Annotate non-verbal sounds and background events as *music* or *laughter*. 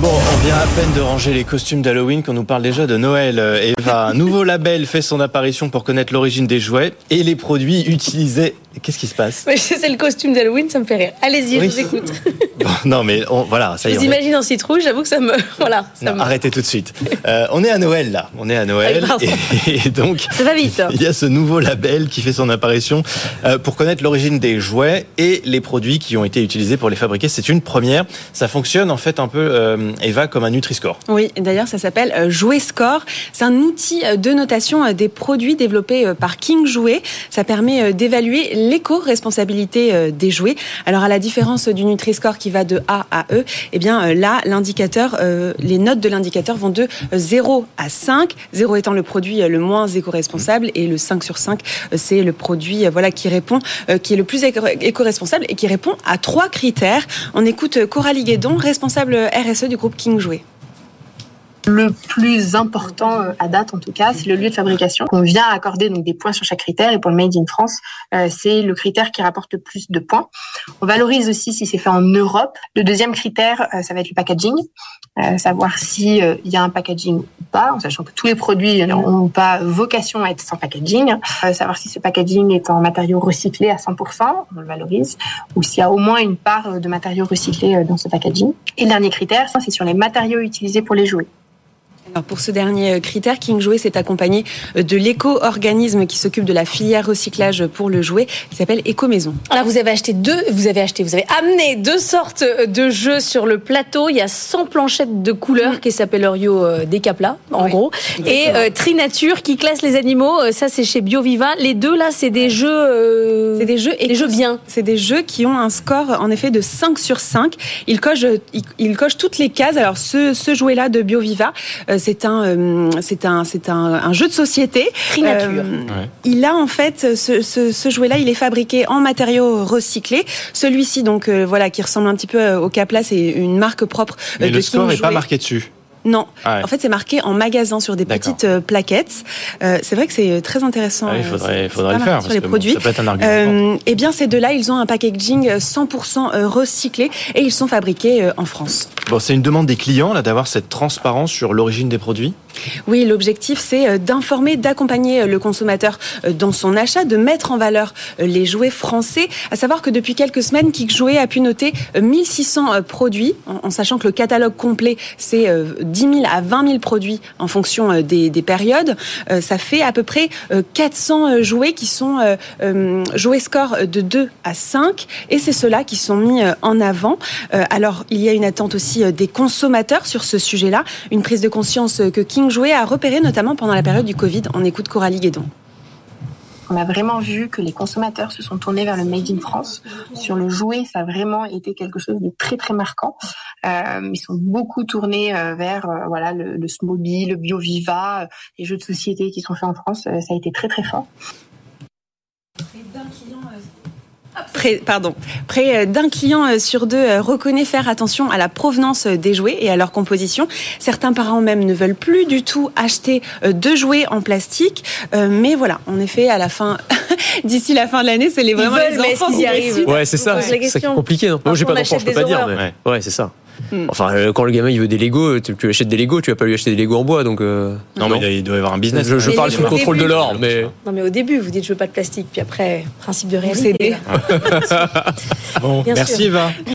Bon, on vient à peine de ranger les costumes d'Halloween qu'on nous parle déjà de Noël. Eva, un nouveau label fait son apparition pour connaître l'origine des jouets et les produits utilisés. Qu'est-ce qui se passe? *laughs* C'est le costume d'Halloween, ça me fait rire. Allez-y, je vous écoute. *laughs* Bon, non, mais on, voilà, ça y est. Vous imagine en citrouille, j'avoue que ça me. *laughs* Voilà. Ça Non, me... arrêtez tout de suite. Euh, on est à Noël là, on est à Noël Ah, pardon. et, et donc Ça va vite. il y a ce nouveau label qui fait son apparition euh, pour connaître l'origine des jouets et les produits qui ont été utilisés pour les fabriquer. C'est une première. Ça fonctionne en fait un peu, euh, Eva, comme un Nutri-Score. Oui, d'ailleurs, ça s'appelle euh, Jouet Score. C'est un outil euh, de notation euh, des produits développé euh, par King Jouet. Ça permet euh, d'évaluer l'éco-responsabilité euh, des jouets. Alors, à la différence du Nutri-Score qui va de A à E, eh bien euh, là, l'indicateur, euh, les notes de l'indicateur vont de euh, 0 à 5. 0 étant le produit euh, le moins éco-responsable et le 5 sur 5, euh, c'est le produit euh, voilà qui répond, euh, qui est le plus éco- éco-responsable et qui répond à trois critères. On écoute euh, Coralie Guédon, responsable RSE du King. Le plus important euh, à date, en tout cas, c'est le lieu de fabrication. On vient accorder donc des points sur chaque critère. Et pour le Made in France, euh, c'est le critère qui rapporte le plus de points. On valorise aussi si c'est fait en Europe. Le deuxième critère, euh, ça va être le packaging, savoir si il y a un packaging en sachant que tous les produits n'ont pas vocation à être sans packaging. Euh, savoir si ce packaging est en matériaux recyclés à 100%, on le valorise, ou s'il y a au moins une part de matériaux recyclés euh, dans ce packaging. Et le dernier critère, c'est sur les matériaux utilisés pour les jouets. Alors pour ce dernier euh, critère, King Jouet s'est accompagné euh, de l'éco-organisme qui s'occupe de la filière recyclage pour le jouet, qui s'appelle Éco Maison. Alors vous avez acheté deux, vous avez acheté, vous avez amené deux sortes de jeux sur le plateau. Il y a 100 planchettes de couleurs qui s'appellent Orio euh, Decapla, en Oui, gros, et euh, Trinature qui classe les animaux. Euh, Ça c'est chez BioViva. Les deux là, c'est des jeux, euh, C'est des jeux des jeux bien. C'est des jeux qui ont un score en effet de 5 sur 5. Ils cochent, ils, ils cochent toutes les cases. Alors ce, ce jouet-là de BioViva, euh, c'est un, euh, c'est un, c'est un, un jeu de société. Trinature. Euh, Il a en fait ce, ce, ce jouet-là, il est fabriqué en matériaux recyclés. Celui-ci donc euh, voilà qui ressemble un petit peu euh, au Capla, c'est une marque propre euh, Mais de le score n'est pas marqué dessus. Non, Ah ouais. en fait c'est marqué en magasin sur des petites euh, plaquettes. Euh, c'est vrai que c'est très intéressant. Ah, il euh, faudrait, le faire. sur les que bon, produits. ça peut être un argument. Euh, eh bien, ces deux-là, ils ont un packaging 100% recyclé et ils sont fabriqués euh, en France. Bon, c'est une demande des clients là d'avoir cette transparence sur l'origine des produits? Oui, l'objectif, c'est euh, d'informer, d'accompagner euh, le consommateur euh, dans son achat, de mettre en valeur les jouets français. À savoir que depuis quelques semaines, Kik Jouet a pu noter euh, 1600 euh, produits, en, sachant que le catalogue complet, c'est euh, 10 000 à 20 000 produits en fonction des, des périodes. Ça fait à peu près euh, 400 euh, jouets qui sont jouets score de 2 à 5, et c'est ceux-là qui sont mis en avant. Alors, il y a une attente aussi euh, des consommateurs sur ce sujet-là, une prise de conscience euh, que King Jouet a repérée notamment pendant la période du Covid. On écoute Coralie Guédon. On a vraiment vu que les consommateurs se sont tournés vers le Made in France. Sur le jouet, ça a vraiment été quelque chose de très très marquant. Euh, ils sont beaucoup tournés vers euh, voilà le, le Smoby, le BioViva, les jeux de société qui sont faits en France. Ça a été très très fort. Près, pardon, près euh, d'un client euh, sur deux euh, reconnaît faire attention à la provenance des jouets et à leur composition. Certains parents même ne veulent plus du tout acheter de jouets en plastique. Mais voilà, en effet, à la fin, *laughs* d'ici la fin de l'année, c'est les vraiment veulent, les enfants y qui arrivent. Ouais, c'est ça, c'est compliqué. Non Moi, j'ai pas Parfois, on d'enfant, je peux pas dire. Mais... Ouais, c'est ça. Hmm. Enfin, euh, quand le gamin il veut des Lego, tu, tu achètes des Lego, tu vas pas lui acheter des Lego en bois, donc. euh, Non, mais il doit y avoir un business. Je, je Mais parle sous le au contrôle de début- l'or, mais. Non mais au début, vous dites je veux pas de plastique, puis après principe de Vous réalité. Bon, Bien merci sûr. Eva.